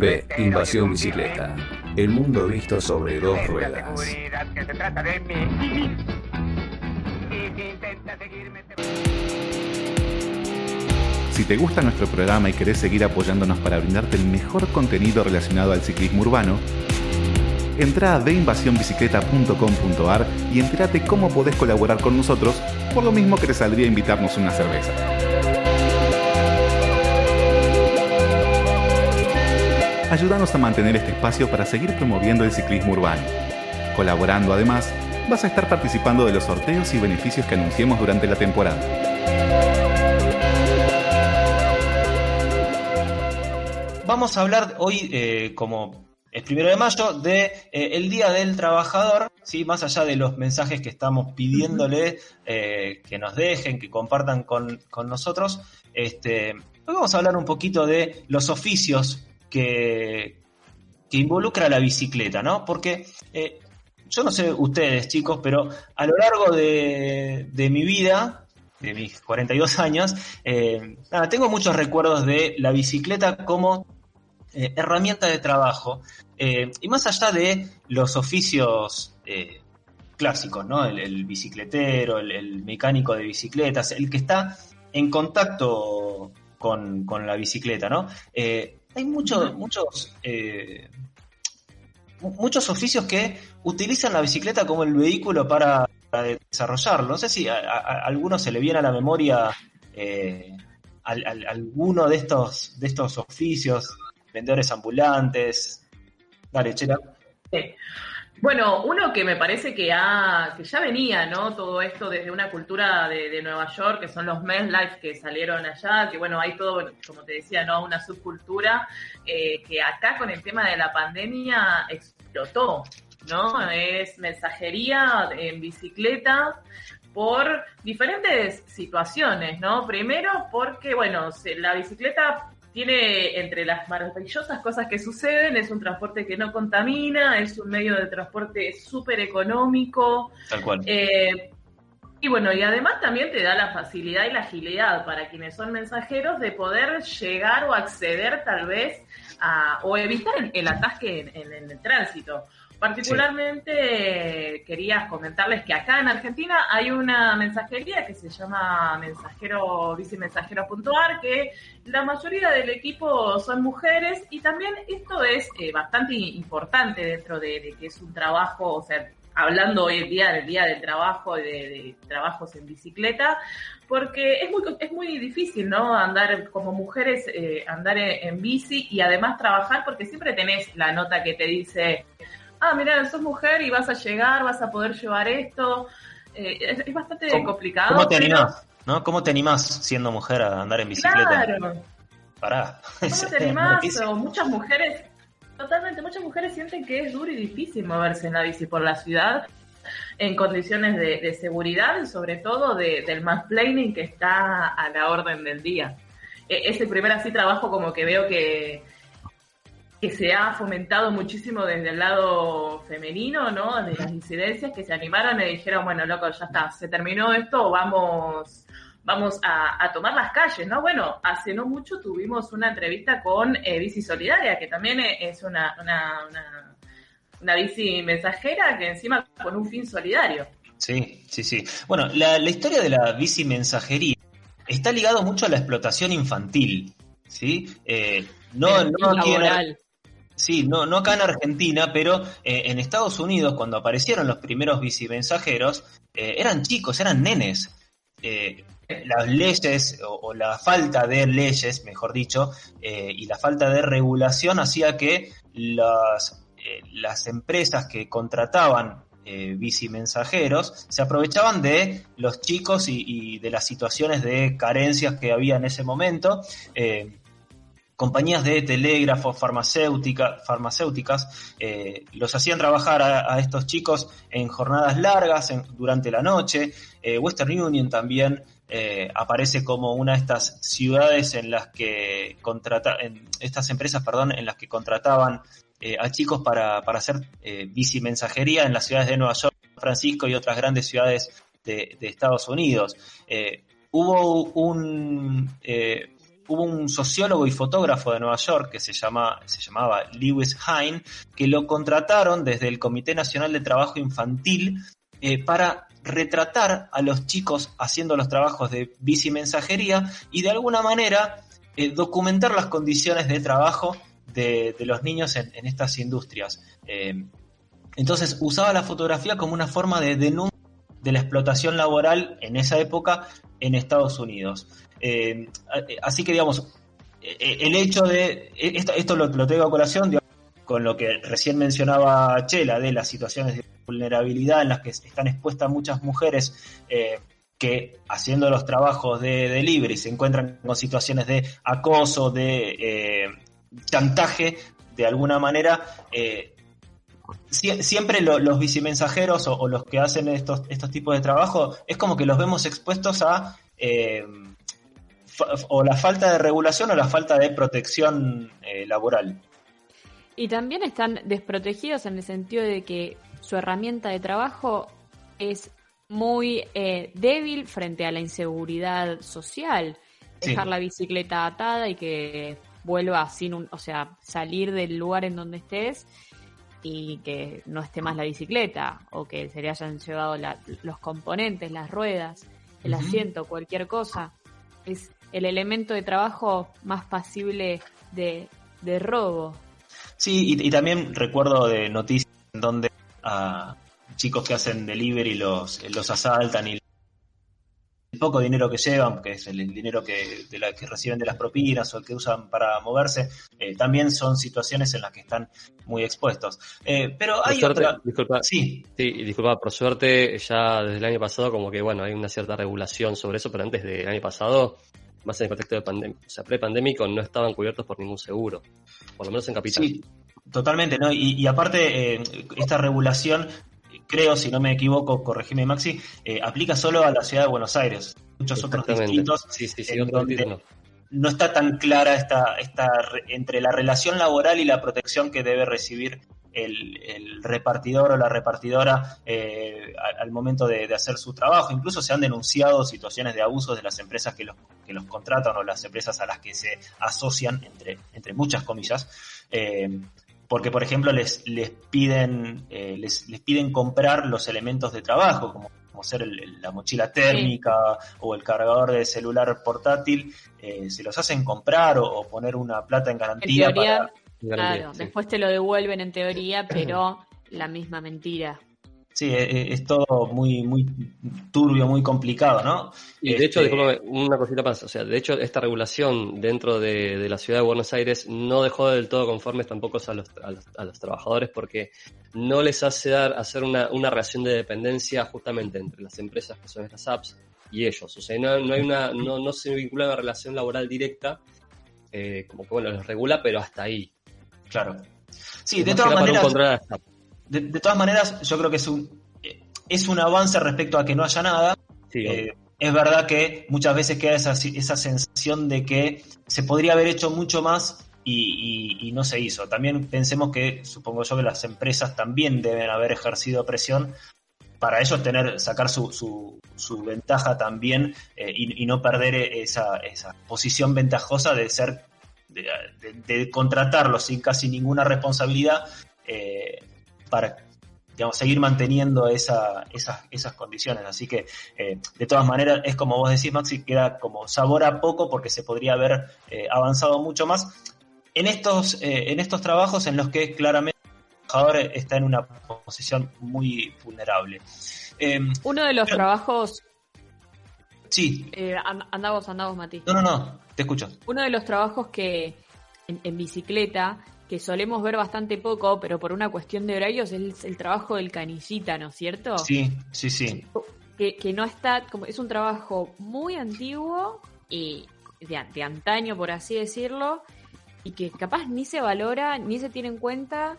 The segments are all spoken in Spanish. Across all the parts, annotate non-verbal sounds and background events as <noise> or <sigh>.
B. Invasión bicicleta. El mundo visto sobre dos ruedas. Si te gusta nuestro programa y querés seguir apoyándonos para brindarte el mejor contenido relacionado al ciclismo urbano, entra a deinvasionbicicleta.com.ar y entérate cómo podés colaborar con nosotros, por lo mismo que te saldría invitarnos una cerveza. Ayúdanos a mantener este espacio para seguir promoviendo el ciclismo urbano. Colaborando además, vas a estar participando de los sorteos y beneficios que anunciemos durante la temporada. Vamos a hablar hoy, eh, como es primero de mayo, de eh, el Día del Trabajador, ¿sí? más allá de los mensajes que estamos pidiéndole eh, que nos dejen, que compartan con, nosotros. Este, hoy vamos a hablar un poquito de los oficios que, que involucra la bicicleta, ¿no? Porque eh, yo no sé ustedes, chicos, pero a lo largo de, de mi vida, de mis 42 <laughs> años, tengo muchos recuerdos de la bicicleta como herramienta de trabajo eh, y más allá de los oficios eh, clásicos, ¿no? El, bicicletero, el, mecánico de bicicletas, el que está en contacto con, la bicicleta, ¿no? Eh, hay muchos, muchos, muchos oficios que utilizan la bicicleta como el vehículo para, desarrollarlo. No sé si a, alguno se le viene a la memoria alguno de estos, de estos oficios, vendedores ambulantes, bueno, uno que me parece que, ha, que ya venía, ¿no? Todo esto desde una cultura de, Nueva York, que son los life que salieron allá, que bueno, hay todo, como te decía, ¿no? Una subcultura eh, que acá con el tema de la pandemia explotó, ¿no? Es mensajería en bicicleta por diferentes situaciones, ¿no? Primero porque, bueno, la bicicleta tiene entre las maravillosas cosas que suceden, es un transporte que no contamina, es un medio de transporte súper económico. Tal cual. Eh, y bueno, y además también te da la facilidad y la agilidad para quienes son mensajeros de poder llegar o acceder tal vez a, o evitar el, atasque en el tránsito. Particularmente quería comentarles que acá en Argentina hay una mensajería que se llama mensajero bicimensajero.ar que la mayoría del equipo son mujeres y también esto es eh, bastante importante dentro de, que es un trabajo, o sea, hablando hoy en día del día del trabajo, de, trabajos en bicicleta, porque es muy, es muy difícil, ¿no? Andar como mujeres, eh, andar en bici y además trabajar porque siempre tenés la nota que te dice ah, mira, sos mujer y vas a llegar, vas a poder llevar esto. Eh, es, bastante complicado. ¿Cómo te animás? ¿no? ¿Cómo te animás siendo mujer a andar en bicicleta? Claro. Pará. ¿Cómo te <laughs> animás? O muchas mujeres, totalmente, muchas mujeres sienten que es duro y difícil moverse en la bici por la ciudad en condiciones de, seguridad y sobre todo de, del mansplaining que está a la orden del día. E, ese primer así trabajo como que veo que, que se ha fomentado muchísimo desde el lado femenino, ¿no? De las incidencias que se animaron y dijeron, bueno, loco, ya está, se terminó esto, vamos, vamos a, tomar las calles, ¿no? Bueno, hace no mucho tuvimos una entrevista con eh, Bici Solidaria, que también es una, una, una, bici mensajera que encima con un fin solidario. Sí, sí, sí. Bueno, la, historia de la bici mensajería está ligado mucho a la explotación infantil, ¿sí? Eh, no, no, Sí, no, no acá en Argentina, pero eh, en Estados Unidos, cuando aparecieron los primeros bicimensajeros, eh, eran chicos, eran nenes. Eh, las leyes o, la falta de leyes, mejor dicho, y la falta de regulación hacía que las, las empresas que contrataban bicimensajeros se aprovechaban de los chicos y, de las situaciones de carencias que había en ese momento compañías de telégrafos, farmacéuticas, eh, los hacían trabajar a, estos chicos en jornadas largas durante la noche. Eh, Western Union también eh, aparece como una de estas ciudades en las que contrata, en estas empresas, perdón, en las que contrataban a chicos para, para hacer bicimensajería en las ciudades de Nueva York, San Francisco y otras grandes ciudades de, de Estados Unidos. hubo un hubo un sociólogo y fotógrafo de Nueva York que se, llama, se llamaba Lewis Hine, que lo contrataron desde el Comité Nacional de Trabajo Infantil eh, para retratar a los chicos haciendo los trabajos de bici mensajería y de alguna manera eh, documentar las condiciones de trabajo de, los niños en, estas industrias. Eh, entonces usaba la fotografía como una forma de denuncia de la explotación laboral en esa época en Estados Unidos. Eh, así que, digamos, el hecho de, esto, lo, lo, tengo a colación con lo que recién mencionaba Chela, de las situaciones de vulnerabilidad en las que están expuestas muchas mujeres que haciendo los trabajos de delivery se encuentran con situaciones de acoso, de eh, chantaje, de alguna manera, eh, siempre los bicimensajeros o, los que hacen estos, estos tipos de trabajo es como que los vemos expuestos a eh, o la falta de regulación o la falta de protección laboral. Y también están desprotegidos en el sentido de que su herramienta de trabajo es muy eh, débil frente a la inseguridad social. Dejar la bicicleta atada y que vuelva sin un, o sea, salir del lugar en donde estés y que no esté más la bicicleta o que se le hayan llevado los componentes, las ruedas, el asiento, cualquier cosa. Es el elemento de trabajo más pasible de, robo. Sí, y, también recuerdo de noticias en donde a, chicos que hacen delivery los, los asaltan y poco dinero que llevan, que es el dinero que, de la, que reciben de las propinas o el que usan para moverse, eh, también son situaciones en las que están muy expuestos. Eh, pero hay otra... Disculpa, sí. sí, disculpa, por suerte ya desde el año pasado como que bueno, hay una cierta regulación sobre eso, pero antes del año pasado, más en el contexto de pandemia, o sea, pre-pandémico, no estaban cubiertos por ningún seguro, por lo menos en capital. Sí. Totalmente, ¿no? Y, aparte, eh, esta regulación creo, si no me equivoco, corregime Maxi, eh, aplica solo a la ciudad de Buenos Aires. Muchos otros distritos. Sí, sí, sí, no. está tan clara esta, esta entre la relación laboral y la protección que debe recibir el, repartidor o la repartidora eh, al, momento de, hacer su trabajo. Incluso se han denunciado situaciones de abusos de las empresas que los, que los contratan o las empresas a las que se asocian, entre, entre muchas comillas. Eh, porque por ejemplo les, les piden eh, les, les, piden comprar los elementos de trabajo como, como ser la mochila térmica o el cargador de celular portátil eh, se los hacen comprar o, poner una plata en garantía para... claro después te lo devuelven en teoría <clears throat> pero la misma mentira Sí, e, e, es, todo muy, muy turbio, muy complicado, ¿no? Y de hecho, este, una cosita más, o sea, de hecho, esta regulación dentro de, la ciudad de Buenos Aires no dejó del todo conformes tampoco a los, a los, trabajadores porque no les hace dar, hacer una, una relación de dependencia justamente entre las empresas que son estas apps y ellos. O sea, no, no hay una, no, no se vincula una relación laboral directa, eh, como que bueno, los regula, pero hasta ahí. Claro. Sí, de todas maneras de, todas maneras, yo creo que es un, es un avance respecto a que no haya nada. Eh, es verdad que muchas veces queda esa, esa sensación de que se podría haber hecho mucho más y, no se hizo. También pensemos que, supongo yo, que las empresas también deben haber ejercido presión para ellos tener, sacar su, su, ventaja también eh, y, no perder esa, esa, posición ventajosa de ser, de, contratarlos sin casi ninguna responsabilidad. Eh, para digamos, seguir manteniendo esa, esas, esas condiciones. Así que, eh, de todas maneras, es como vos decís, Maxi, queda como sabor a poco porque se podría haber eh, avanzado mucho más en estos, eh, en estos trabajos en los que claramente el trabajador está en una posición muy vulnerable. Uno de los trabajos... Sí. andamos, andamos, Mati. No, no, no, te escucho. Uno de los trabajos que en bicicleta que solemos ver bastante poco, pero por una cuestión de horarios, es el, trabajo del canillita, ¿no es cierto? Sí, sí, sí. Que, no está, como es un trabajo muy antiguo y de, antaño, por así decirlo, y que capaz ni se valora, ni se tiene en cuenta,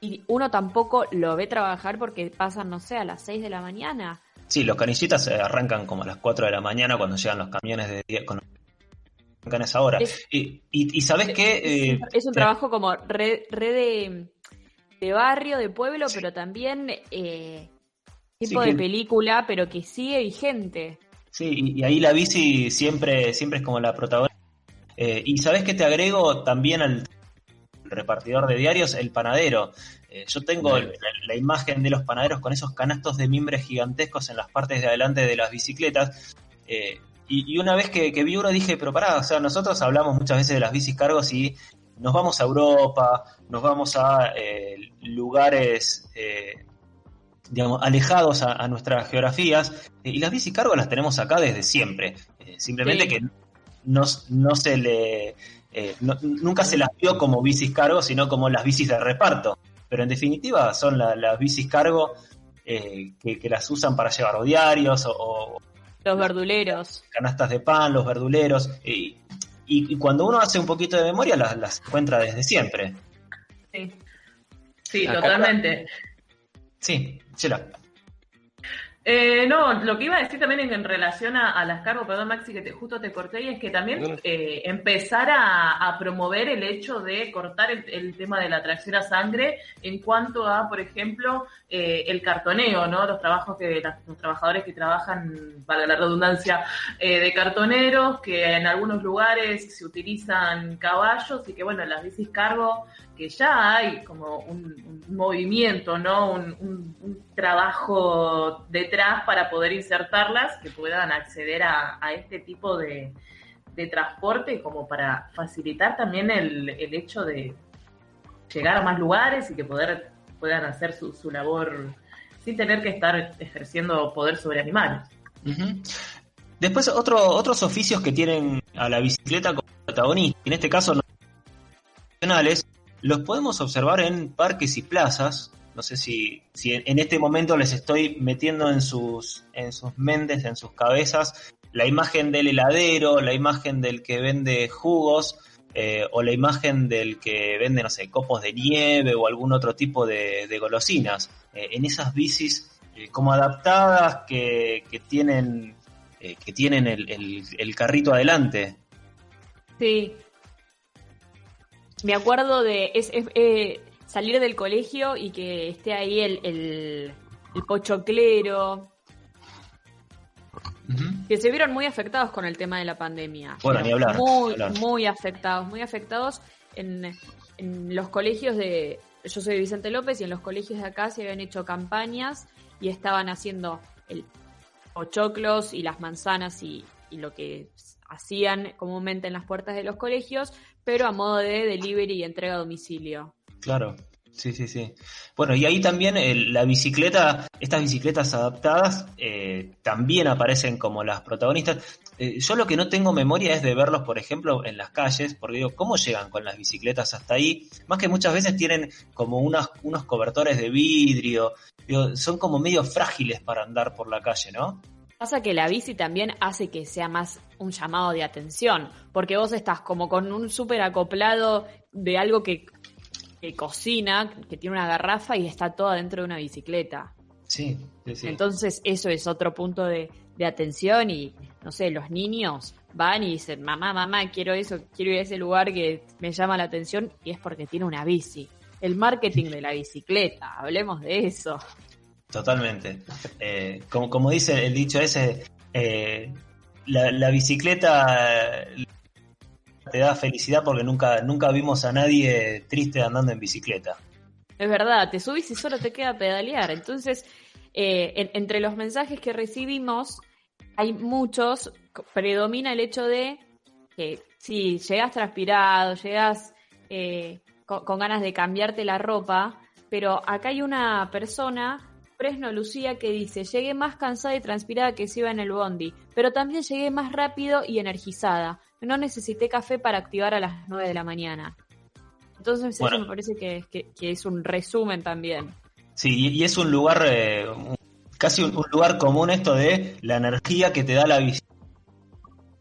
y uno tampoco lo ve trabajar porque pasan, no sé, a las 6 de la mañana. Sí, los canillitas se arrancan como a las 4 de la mañana cuando llegan los camiones de con en esa hora. y, y, sabes qué... es, un, eh, trabajo como red, de, barrio, de pueblo, pero también eh, tipo de película, pero que sigue vigente. Sí, y, ahí la bici siempre, siempre es como la protagonista. Eh, y sabes que te agrego también al repartidor de diarios, el panadero. Eh, yo tengo la, imagen de los panaderos con esos canastos de mimbre gigantescos en las partes de adelante de las bicicletas. Eh, y, una vez que, vi uno dije, pero pará, o sea, nosotros hablamos muchas veces de las bicis cargos y nos vamos a Europa, nos vamos a lugares digamos, alejados a, nuestras geografías, y las bicis cargos las tenemos acá desde siempre. simplemente que no, no se le eh, nunca se las vio como bicis cargo, sino como las bicis de reparto. Pero en definitiva son las bicis cargo eh, que, las usan para llevar diarios o, los verduleros. Canastas de pan, los verduleros. Y, cuando uno hace un poquito de memoria, las, las encuentra desde siempre. Sí, sí totalmente. Sí, chela. Eh, no, lo que iba a decir también en, relación a, las cargos, perdón Maxi que te, justo te corté, y es que también eh, empezar a, promover el hecho de cortar el, tema de la tracción a sangre en cuanto a, por ejemplo, eh, el cartoneo, ¿no? Los trabajos que los trabajadores que trabajan, para la redundancia, de cartoneros, que en algunos lugares se utilizan caballos y que, bueno, las bicis cargo que ya hay como un, movimiento, ¿no? Un, trabajo detrás para poder insertarlas que puedan acceder a, este tipo de, transporte como para facilitar también el, hecho de llegar a más lugares y que poder, puedan hacer su, labor sin tener que estar ejerciendo poder sobre animales. Después otro, otros oficios que tienen a la bicicleta como protagonista, en este caso los podemos observar en parques y plazas. No sé si, si en este momento les estoy metiendo en sus, en sus mentes, en sus cabezas, la imagen del heladero, la imagen del que vende jugos, eh, o la imagen del que vende, no sé, copos de nieve o algún otro tipo de, golosinas. Eh, en esas bicis eh, como adaptadas que, que tienen, que tienen el, el, carrito adelante. Sí, me acuerdo de salir del colegio y que esté ahí el, el, pochoclero. Que se vieron muy afectados con el tema de la pandemia. Bueno, ni hablar. Muy, muy afectados, muy afectados en, en los colegios de. Yo soy Vicente López y en los colegios de acá se habían hecho campañas y estaban haciendo el pochoclos y las manzanas y, y lo que hacían comúnmente en las puertas de los colegios, pero a modo de delivery y entrega a domicilio. Claro, sí, sí, sí. Bueno, y ahí también la bicicleta, estas bicicletas adaptadas eh, también aparecen como las protagonistas. Eh, yo lo que no tengo memoria es de verlos, por ejemplo, en las calles, porque digo, ¿cómo llegan con las bicicletas hasta ahí? Más que muchas veces tienen como unas, unos cobertores de vidrio, son como medio frágiles para andar por la calle, ¿no? Pasa que la bici también hace que sea más un llamado de atención, porque vos estás como con un súper acoplado de algo que, cocina, que tiene una garrafa y está todo dentro de una bicicleta. Sí, sí, sí. Entonces eso es otro punto de, atención y, no sé, los niños van y dicen, mamá, mamá, quiero eso, quiero ir a ese lugar que me llama la atención y es porque tiene una bici. El marketing de la bicicleta, hablemos de eso. Totalmente. Eh, como, como dice el dicho ese, eh, la, bicicleta te da felicidad porque nunca, nunca vimos a nadie triste andando en bicicleta. Es verdad, te subís y solo te queda pedalear. Entonces, eh, entre los mensajes que recibimos, hay muchos, predomina el hecho de que si llegas transpirado, llegas con ganas de cambiarte la ropa, pero acá hay una persona Fresno Lucía que dice, llegué más cansada y transpirada que se iba en el bondi, pero también llegué más rápido y energizada. No necesité café para activar a las 9 de la mañana. Entonces eso me parece que, es un resumen también. Sí, y es un lugar, eh, casi un, lugar común esto de la energía que te da la bici.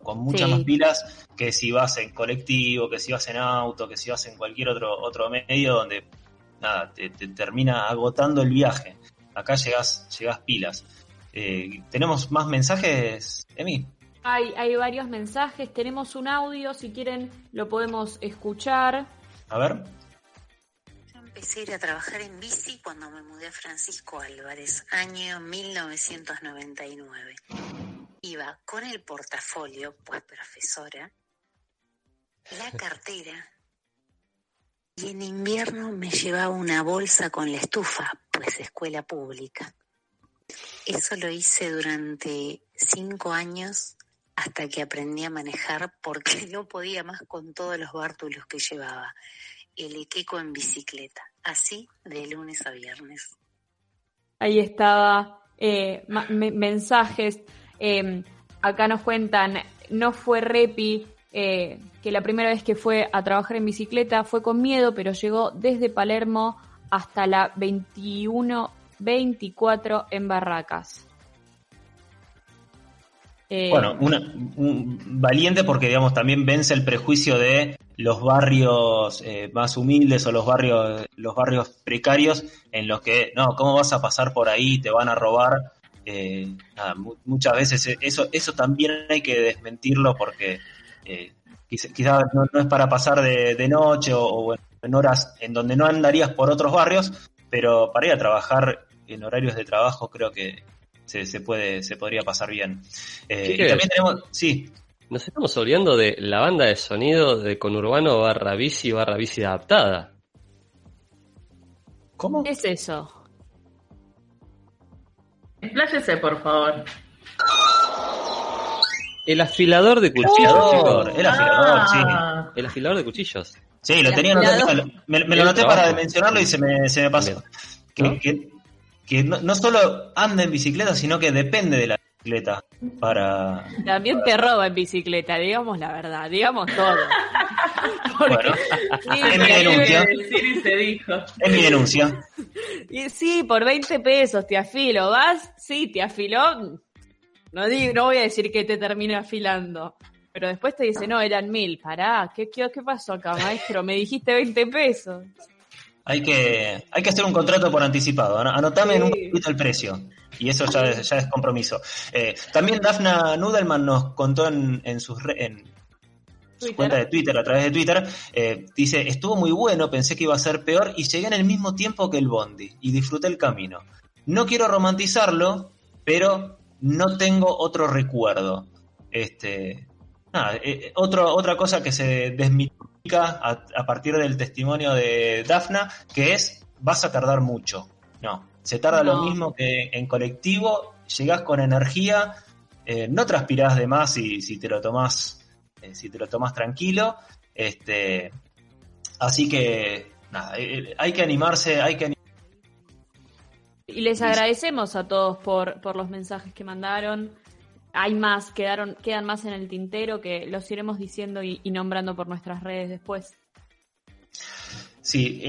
Con muchas más pilas que si vas en colectivo, que si vas en auto, que si vas en cualquier otro, otro medio donde nada, te termina agotando el viaje acá llegas, llegas pilas. Eh, ¿Tenemos más mensajes, Emi? Hay, hay varios mensajes, tenemos un audio, si quieren lo podemos escuchar. A ver. Yo empecé a ir a trabajar en bici cuando me mudé a Francisco Álvarez, año 1999. Iba con el portafolio, pues profesora, la cartera. Y en invierno me llevaba una bolsa con la estufa, pues escuela pública. Eso lo hice durante cinco años hasta que aprendí a manejar porque <laughs> no podía más con todos los bártulos que llevaba. El equeco en bicicleta, así de lunes a viernes. Ahí estaba, eh, mensajes. Eh, acá nos cuentan, no fue Repi, eh, que la primera vez que fue a trabajar en bicicleta fue con miedo, pero llegó desde Palermo hasta la 21-24 en Barracas. Eh, bueno, un valiente porque digamos también vence el prejuicio de los barrios eh, más humildes o los barrios los barrios precarios en los que no cómo vas a pasar por ahí te van a robar muchas veces eso eso también hay que desmentirlo porque eh, quizás no, es para pasar de, noche o, en horas en donde no andarías por otros barrios, pero para ir a trabajar en horarios de trabajo creo que se, puede se podría pasar bien. Eh, y también tenemos, sí. Nos estamos olvidando de la banda de sonido de conurbano barra bici barra bici adaptada. ¿Cómo? ¿Qué es eso? Expláyese, por favor. El afilador de cuchillos. el afilador, sí. El afilador de cuchillos. Sí, lo tenía me, me, lo noté para mencionarlo y se me, se me pasó. Que, que, no, solo anda en bicicleta, sino que depende de la bicicleta para... También te roba en bicicleta, digamos la verdad, digamos todo. <laughs> bueno, es mi denuncia. Es mi denuncia. sí, por 20 pesos te afilo, ¿vas? Sí, te afiló, no, no voy a decir que te termine afilando. Pero después te dice, no, eran mil. Pará, ¿qué, qué, pasó acá, maestro? Me dijiste 20 pesos. Hay que, hay que hacer un contrato por anticipado. Anotame en un poquito el precio. Y eso ya, es, ya es compromiso. Eh, también Dafna Nudelman nos contó en, en sus en su cuenta de Twitter, a través de Twitter, eh, dice, estuvo muy bueno, pensé que iba a ser peor y llegué en el mismo tiempo que el Bondi y disfruté el camino. No quiero romantizarlo, pero no tengo otro recuerdo. Este, eh, eh, otro, otra cosa que se desmitifica a, partir del testimonio de Dafna, que es, vas a tardar mucho. No, se tarda lo mismo que en colectivo, llegás con energía, eh, no transpirás de más si, si te lo tomás, si te lo tomás tranquilo. Este, así que, nada, hay que animarse, hay que animarse y les agradecemos a todos por, por los mensajes que mandaron. Hay más, quedaron, quedan más en el tintero que los iremos diciendo y, nombrando por nuestras redes después. Sí, eh,